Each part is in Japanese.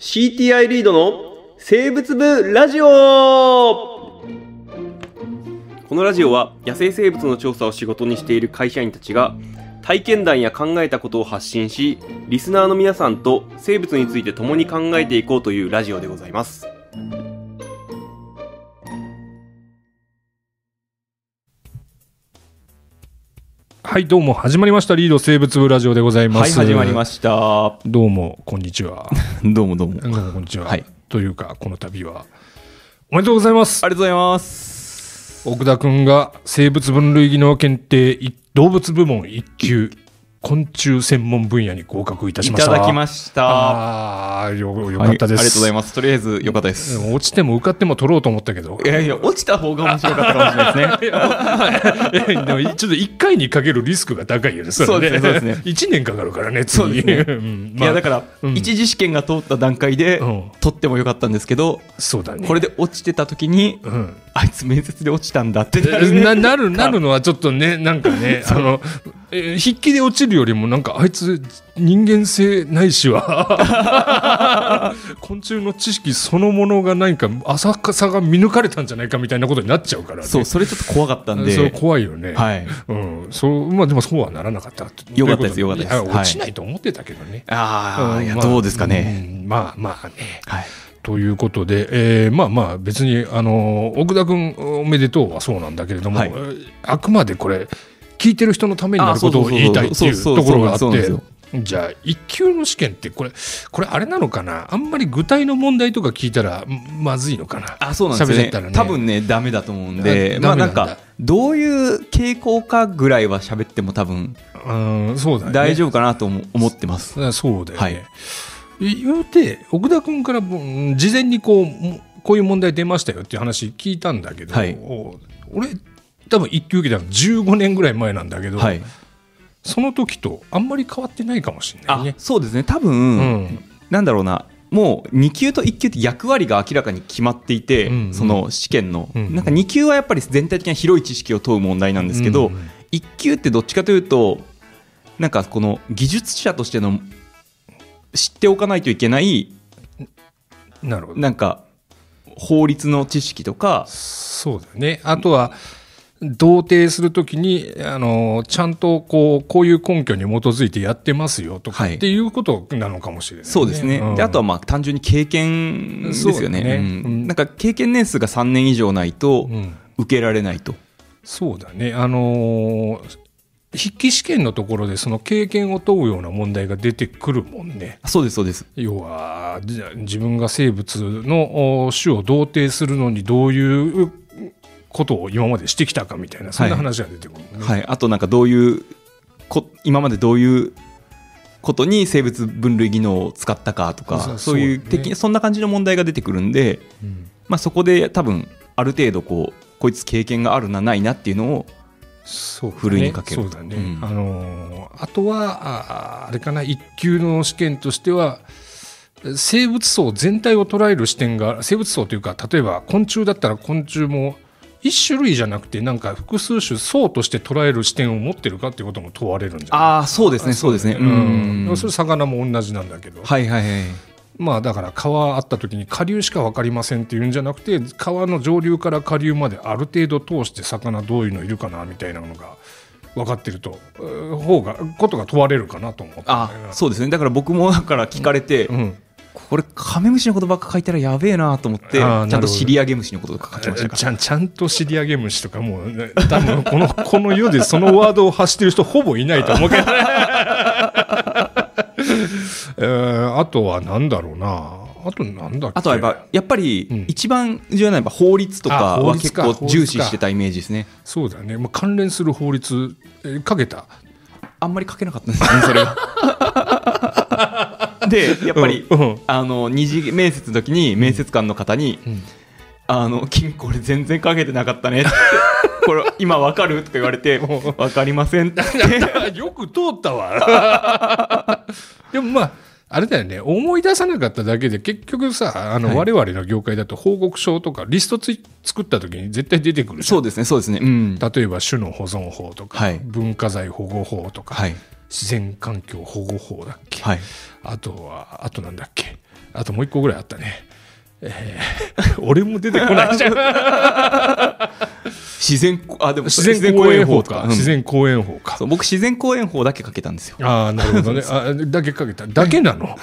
CTI リードの生物部ラジオ。このラジオは野生生物の調査を仕事にしている会社員たちが体験談や考えたことを発信しリスナーの皆さんと生物について共に考えていこうというラジオでございます。はい、どうも、始まりました。リード生物部ラジオでございまはい、す。始まりました。どうも、こんにちは。どうもどうも。どうも、こんにちは。はいというか、この度は、おめでとうございます。ありがとうございます。奥田くんが生物分類技能検定い動物部門1級、昆虫専門分野に合格いたしいましたた。だきました。ああ、よ、よかったです。はいありがとうございます。とりあえず良かったです。落ちても受かっても取ろうと思ったけど。いやいや、落ちた方が面白かったかもしれないですね。いやでもちょっと1回にかけるリスクが高いよね、それそうですねそうですね1年かかるからね、次そうですねうんいや、だから、うん一次試験が通った段階でうん、取ってもよかったんですけど、そうだね。これで落ちてた時に、うんあいつ面接で落ちたんだって。なるねななるなるのはちょっとねなんかね あの、えー筆記で落ちるよりもなんかあいつ人間性ないしは。昆虫の知識そのものが何か浅さが見抜かれたんじゃないかみたいなことになっちゃうからね。そう、それちょっと怖かったんで。そう怖いよね、はい。うん。そうまあ、でもそうはならなかった。よかったですよかったです。落ちないと思ってたけどね、ああ、いや、うんまあどうですかね。うんまあまあね。はい。ということで、えーまあまあ別にあの奥田君おめでとうはそうなんだけれども、はい。えーあくまでこれ聞いてる人のためになることを言いたいっていうところがあってじゃあ一級の試験ってこれこれあれなのかな？あんまり具体の問題とか聞いたらんまずいのかな？あ、そうなんですよね。ね。多分ね、ダメだと思うんで、あまあなんか、どういう傾向かぐらいは喋っても多分うんそうだよね。大丈夫かなと思思ってます。あそうだよね、はい言うて奥田君からうん事前にこうもこういう問題出ましたよっていう話聞いたんだけど、はいお俺多分一級受けたの15年ぐらい前なんだけど、はい。その時とあんまり変わってないかもしれないあね。そうですね。多う分、ん、なんだろうな。もう2級と1級って役割が明らかに決まっていて、うんうんその試験の、うんうんなんか2級はやっぱり全体的な広い知識を問う問題なんですけど、うん1級ってどっちかというとなんかこの技術者としての知っておかないといけないなるほど。なんか法律の知識とか。そうだよね。あとは、同定するときに、あの、ちゃんとこう、こういう根拠に基づいてやってますよとかはい。っていうことなのかもしれない、ね。そうですね、ん。であとはまあ単純に経験ですよね。ね。うん。うん。なんか経験年数が3年以上ないとうん。受けられないと、そうだね。あのー筆記試験のところでその経験を問うような問題が出てくるもんね。そうですそうです。要は自分が生物のお種を同定するのにどういうことを今までしてきたかみたいなそんな話が出てくる。もんね、はい、あとなんかどういうこ今までどういうことに生物分類技能を使ったかとかそういうそうね。的そんな感じの問題が出てくるんで、うん。まあ、そこで多分ある程度こうこいつ経験があるなないなっていうのをそうふるいにかける。そうだね、うん。あのーあとはああれかな一級の試験としては生物層全体を捉える視点が生物層というか例えば昆虫だったら昆虫も一種類じゃなくてなんか複数種層として捉える視点を持ってるかっていうことも問われるんじゃないああそうですねそうですね。うん。うん。それ魚も同じなんだけど、はいはいはいまあだから川あった時に下流しか分かりませんっていうんじゃなくて川の上流から下流まである程度通して魚どういうのいるかなみたいなのが分かってると方がことが問われるかなと思ったんだあそうですね。だから僕もだから聞かれて、うん、これカメムシのことばっか書いたらやべえなと思ってちゃんと尻上げ虫のこととか書きましたかちゃんちゃんと尻上げ虫とかもうね多分このこの世でそのワードを発してる人ほぼいないと思うけどね、えーあとはなんだろうな。あとなんだっけ？あとはやっぱやっぱりうん。一番重要なのは法律とあか。は結構重視してたイメージですね。そうだね、まあ、関連する法律、えーかけた？あんまり書けなかったんですよねそれが でやっぱり、うんうん。あの二次面接の時に面接官の方にん「あの君これ全然書けてなかったね」って「これ今わかる?」とか言われて「わかりません」って。よく通ったわ。でもまあ、あれだよね、思い出さなかっただけで、結局さ、あの、はい。我々の業界だと報告書とかリストつい作った時に絶対出てくるそうですねそうですね。うん。例えば種の保存法とか、はい。文化財保護法とか、はい。自然環境保護法だっけ、はい。あとは、あとなんだっけ、あともう一個ぐらいあったね。えー 俺も出てこない。じゃん。自然あでも自然公園法か。うん自然公園法か僕自然公園法だけかけたんですよああ、なるほどね。あだけかけた。だけなの？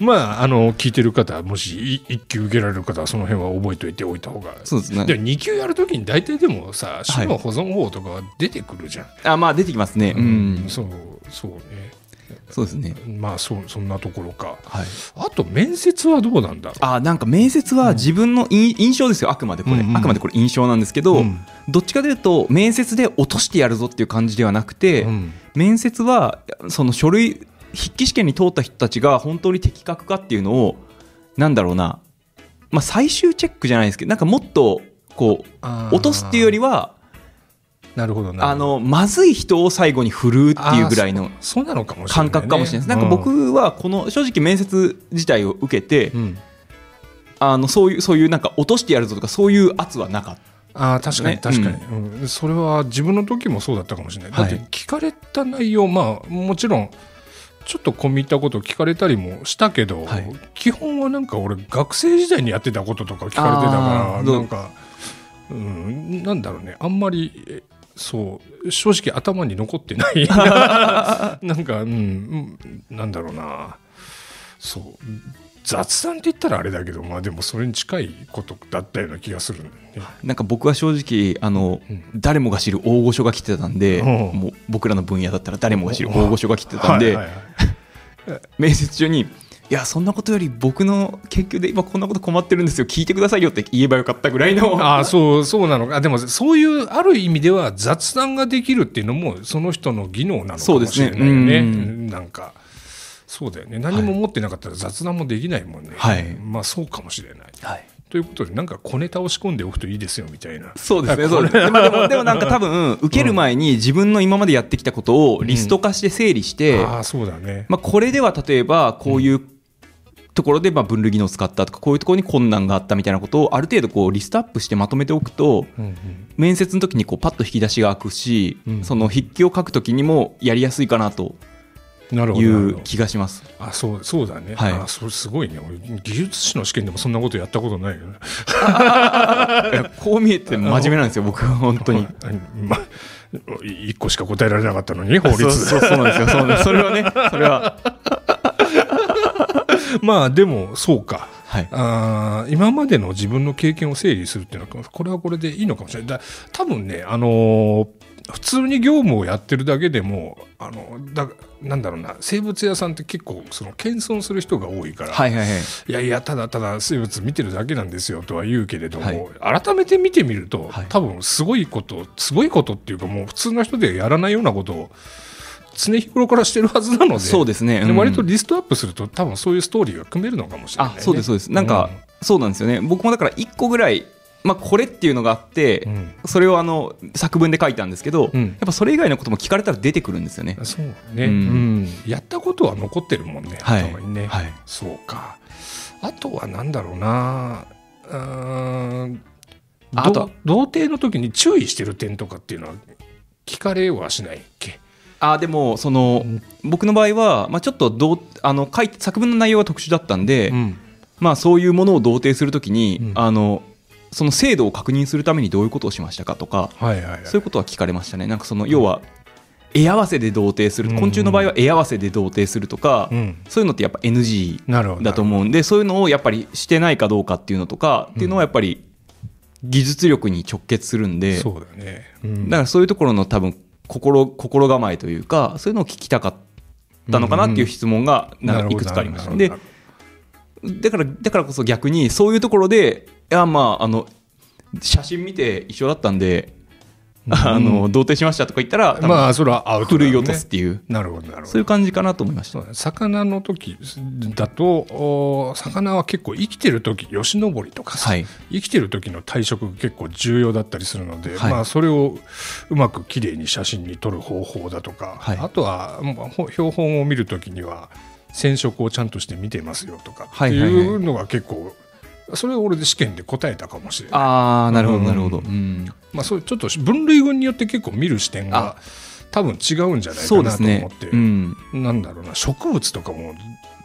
まあ、あの、聞いてる方、もしい一級受けられる方は、その辺は覚えておいておいた方が。そうですねで2級やるときに大体でもさ、種の保存法とかは出てくるじゃん。あまあ出てきますねうん、そう、そうね。そうですね。まあ、そそんなところか。はい。あと、面接はどうなんだろう？あなんか面接は自分の印印象ですよあくまでこれ、うんうん。あくまでこれ印象なんですけど、うん。どっちかというと面接で落としてやるぞっていう感じではなくて、うん。面接はその書類筆記試験に通った人たちが本当に的確かっていうのをなんだろうな、まあ、最終チェックじゃないですけどなんかもっとこう落とすっていうよりはなるほどあのまずい人を最後に振るっていうぐらいのあーそそうなのかもしれない、感ね、覚かもしれない。です、なんか僕はこの正直面接自体を受けて、うん、うんあのそういうそういうなんか落としてやるぞとかそういう圧はなかった。あー確かにね。確かに、うん。それは自分の時もそうだったかもしれない、はい。だって聞かれた内容まあもちろんちょっと込み入ったこと聞かれたりもしたけど、はい。基本はなんか俺学生時代にやってたこととか聞かれてたからなんか、うん、なんだろうね。あんまりえそう。正直頭に残ってない。なんか、うん。うん、なんだろうな。そう。雑談って言ったらあれだけどまあでもそれに近いことだったような気がするんだよね。なんか僕は正直あの、うん。誰もが知る大御所が来てたんで、うん。もう僕らの分野だったら誰もが知る大御所が来てたんで、面接中に「いやそんなことより僕の研究で今こんなこと困ってるんですよ。聞いてくださいよ」って言えばよかったぐらいの。ああそうそうなのか。でもそういうある意味では雑談ができるっていうのもその人の技能なのかもしれないよね。ね。うん。なんかそうだよね。何も持ってなかったら雑談もできないもんね、はい。まあそうかもしれない。はい。ということでなんか小ネタを仕込んでおくといいですよみたいな。そうですね。そうですね、まあ、でもでもなんか多分受ける前に自分の今までやってきたことをリスト化して整理して、ああそうだね。まあ、これでは例えばこういうところでまあ分類技能を使ったとかこういうところに困難があったみたいなことをある程度こうリストアップしてまとめておくと面接の時にこうパッと引き出しが開くし、うんその筆記を書く時にもやりやすいかなとなるほいうどなるほど。気がします。あそうそうだね、はい。あそれすごいね。俺技術士の試験でもそんなことやったことないよね。こう見えて真面目なんですよ僕は本当に。ま一個しか答えられなかったのに法律そうそうそうなんですよ。そうそれはねそれはまあでもそうか。はい。あー今までの自分の経験を整理するっていうのはこれはこれでいいのかもしれない。だ多分ねあのー普通に業務をやってるだけでもあのだなんだろうな生物屋さんって結構その謙遜する人が多いから、はいはいはい。いやいやただただ生物見てるだけなんですよとは言うけれども、はい。改めて見てみると、はい。多分すごいことすごいことっていうかもう普通の人でやらないようなことを常日頃からしてるはずなのでそうですね、うん。で割とリストアップすると多分そういうストーリーが組めるのかもしれない、ね、あそうですそうです。なんか、そうなんですよね。僕もだから1個ぐらい、まあ、これっていうのがあって、うん。それをあの作文で書いたんですけど、うん。やっぱそれ以外のことも聞かれたら出てくるんですよね。うん、そうね、ううん。んやったことは残ってるもんね、はい。頭にね、はい。そうか。あとはなんだろうな。うーんああと童貞の時に注意してる点とかっていうのは聞かれはしないっけ？あでもその、僕の場合は、まあ、ちょっとどうあの書いて作文の内容が特殊だったんで、うん。まあ、そういうものを同定するときに、うん。あのその精度を確認するためにどういうことをしましたかとか、はいはいはい。そういうことは聞かれましたね。なんかその要は絵合わせで同定する、うん昆虫の場合は絵合わせで同定するとか、うん。そういうのってやっぱ NG だと思うんでそういうのをやっぱりしてないかどうかっていうのとか、っていうのはやっぱり技術力に直結するんでそうだね、うん。だからそういうところの多分心心構えというかそういうのを聞きたかったのかなっていう質問がなんかいくつかありました、でだからだからこそ逆にそういうところでいやまああの写真見て一緒だったんで、あの童貞しましたとか言ったら、まあそれはアウトね。い落とすっていう。なるほどなるほど。そういう感じかなと思いました。魚の時だとお魚は結構生きてる時吉登りとかさ、はい。生きてる時の体色が結構重要だったりするので、はい。まあ、それをうまくきれいに写真に撮る方法だとか、はい。あとは標本を見る時には染色をちゃんとして見てますよとかっていうのが結構それを俺で試験で答えたかもしれない。ああなるほどうん。なるほど、うん。まあ、そうちょっと分類群によって結構見る視点が多分違うんじゃないかなそうですね。と思って、うん。なんだろうな。植物とかも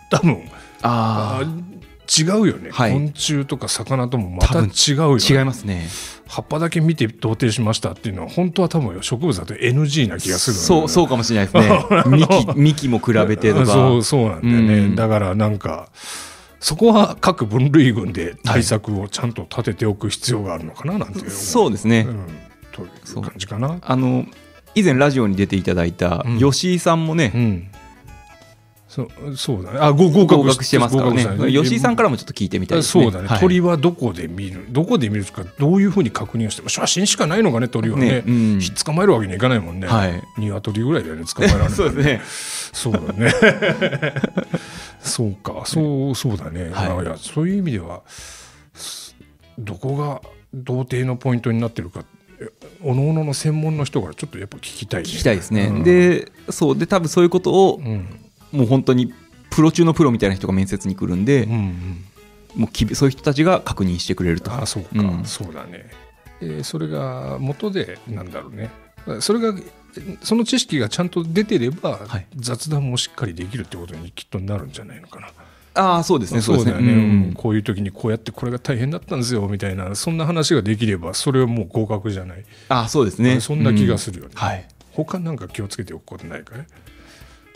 多分あ違うよね、はい。昆虫とか魚ともまた違うよ、ね、あ違いますね。葉っぱだけ見て同定しましたっていうのは本当は多分植物だと NG な気がするそうそうかもしれないですね。幹幹も比べてとか。そうそうなんだよね、うん。だからなんかそこは各分類群で対策をちゃんと立てておく必要があるのかななんていう。そうですね、うん、という感じかな。あの以前ラジオに出ていただいたうん。吉井さんもね、うん。そうそうだね。あご合格してますからね。合格した吉井さんからもちょっと聞いてみたいですね。そうだね、はい。鳥はどこで見るどこで見るかどういうふうに確認をして写真しかないのかね鳥はね。ねうん。捕まえるわけにはいかないもんね、はい。鶏ぐらいだよね捕まえられるの そうですね。そうだね そうか。そうそうだね、はい。いやそういう意味ではすどこが童貞のポイントになってるかおのおのの専門の人からちょっとやっぱ聞きたいね。聞きたいですね、うん。でそうで多分そういうことをうん。もう本当にプロ中のプロみたいな人が面接に来るんで、うんうん。もうきびそういう人たちが確認してくれると。あそうか、うん。そうだね、えーそれが元でなんだろうね。それがその知識がちゃんと出てれば、はい。雑談もしっかりできるってことにきっとなるんじゃないのかな。ああそうですね。そうですね。だよね、ううん。んこういう時にこうやってこれが大変だったんですよみたいなそんな話ができればそれはもう合格じゃない、ああそうですね。そんな気がするよね、うん。はい。他なんか気をつけておくことないかい？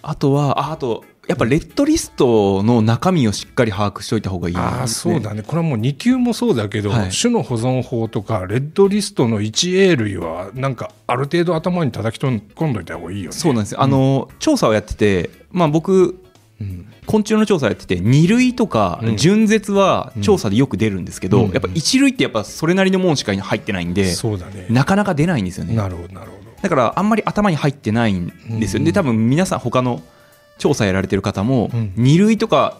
あとはああとやっぱレッドリストの中身をしっかり把握しておいた方がいいね、ああそうだね。これはもう2級もそうだけど、はい。種の保存法とかレッドリストの 1A 類はなんかある程度頭に叩き込んどいた方がいいよね。そうなんですよ。あの、調査をやっててまあ僕うん。昆虫の調査をやってて2類とかうん。純絶は調査でよく出るんですけど、うん。やっぱ1類ってやっぱそれなりのもんしか入ってないんで、そうだね。なかなか出ないんですよね。なるほどなるほどだからあんまり頭に入ってないんですよ、うん。で多分皆さん他の調査やられてる方も、うん。2類とか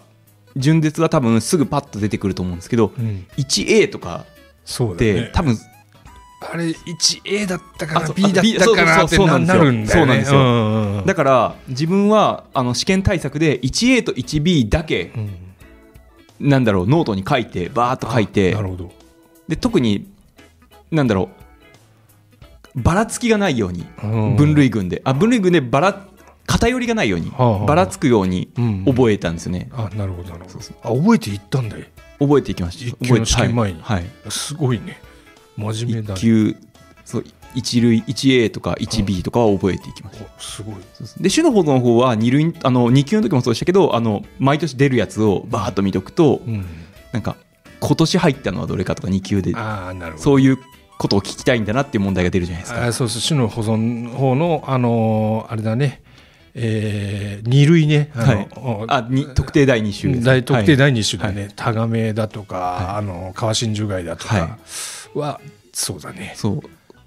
準絶は多分すぐパッと出てくると思うんですけど、うん。1A とかそうだって、ね多分あれ 1A だったかなあそう B だったかなってそうそうそうなるんだよね。そうなんですよ。うんうんだから自分はあの試験対策で 1A と 1B だけうん。なんだろうノートに書いてバーっと書いてなるほど。で特になんだろうばらつきがないようにうん。分類群で。あ分類群でばら偏りがないようにばらつくようにうん。覚えたんですよね。あなるほどなるほど。あ覚えていったんだ。よ覚えていきました。一級の試験前に。はい。はい。すごいね。真面目だ一ね級そう一類 1A とか 1B とかは覚えていきました。おすごい。で種の保存法は2類あの2級の時もそうでしたけどあの毎年出るやつをバーッと見とくとうん。なんか今年入ったのはどれかとか2級でああなるほど。そういうことを聞きたいんだなっていう問題が出るじゃないですか。あそうそう種の保存法のあのーあれだね。えー、二類ね。あの、はい。あに特定第2種です大特定はい第二種だね、タガメだとか、あの川真珠貝だとかは、そうだね。そう。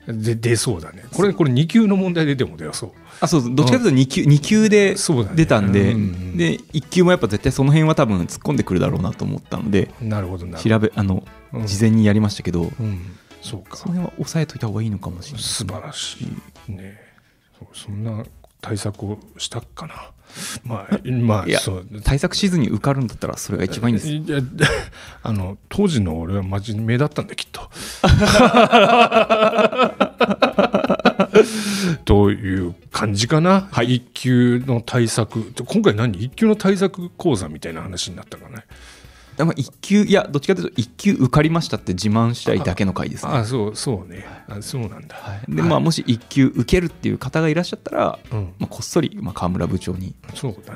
で出そうだね。これこれ2級の問題ででも出そう。あそうどっちかというと2級 ,2 級でそうだね。出たんで,、うんうんで1級もやっぱ絶対その辺は多分突っ込んでくるだろうなと思ったのでなるほどなるほど。調べあのうん。事前にやりましたけど、うん、そうか。その辺は押さえといた方がいいのかもしれない。素晴らしいね。そんな対策をしたかな。まあまあいやそう。対策しずに受かるんだったらそれが一番いいんです。よいやあの当時の俺は真面目だったんだきっと。という感じかな、はい。一級の対策。今回何？一級の対策講座みたいな話になったかねでも1級いやどっちかというと1級受かりましたって自慢したいだけの回ですね。あそうそうね。あそうなんだ、はい。でまあ、もし1級受けるっていう方がいらっしゃったら、うん。まあ、こっそり、まあ、河村部長に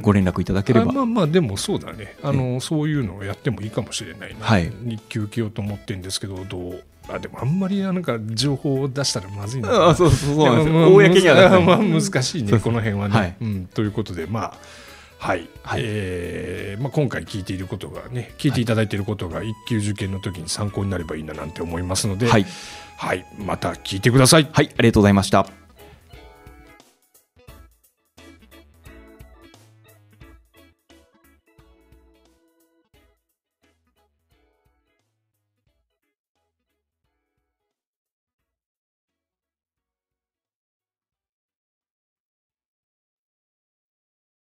ご連絡いただければ、あまあまあでもそうだね。あのそういうのをやってもいいかもしれないな、はい。日給受けようと思ってるんですけどどう？あでもあんまりなんか情報を出したらまずいな。あそうそうそうなんですでもよ公には出さない。まあ難しいね。この辺はね、はい。うん、ということでまあはい、はい。えーまあ、今回聞いていることがね聞いていただいていることが一級受験の時に参考になればいいななんて思いますので、はい、はい、また聞いてください。はい、ありがとうございました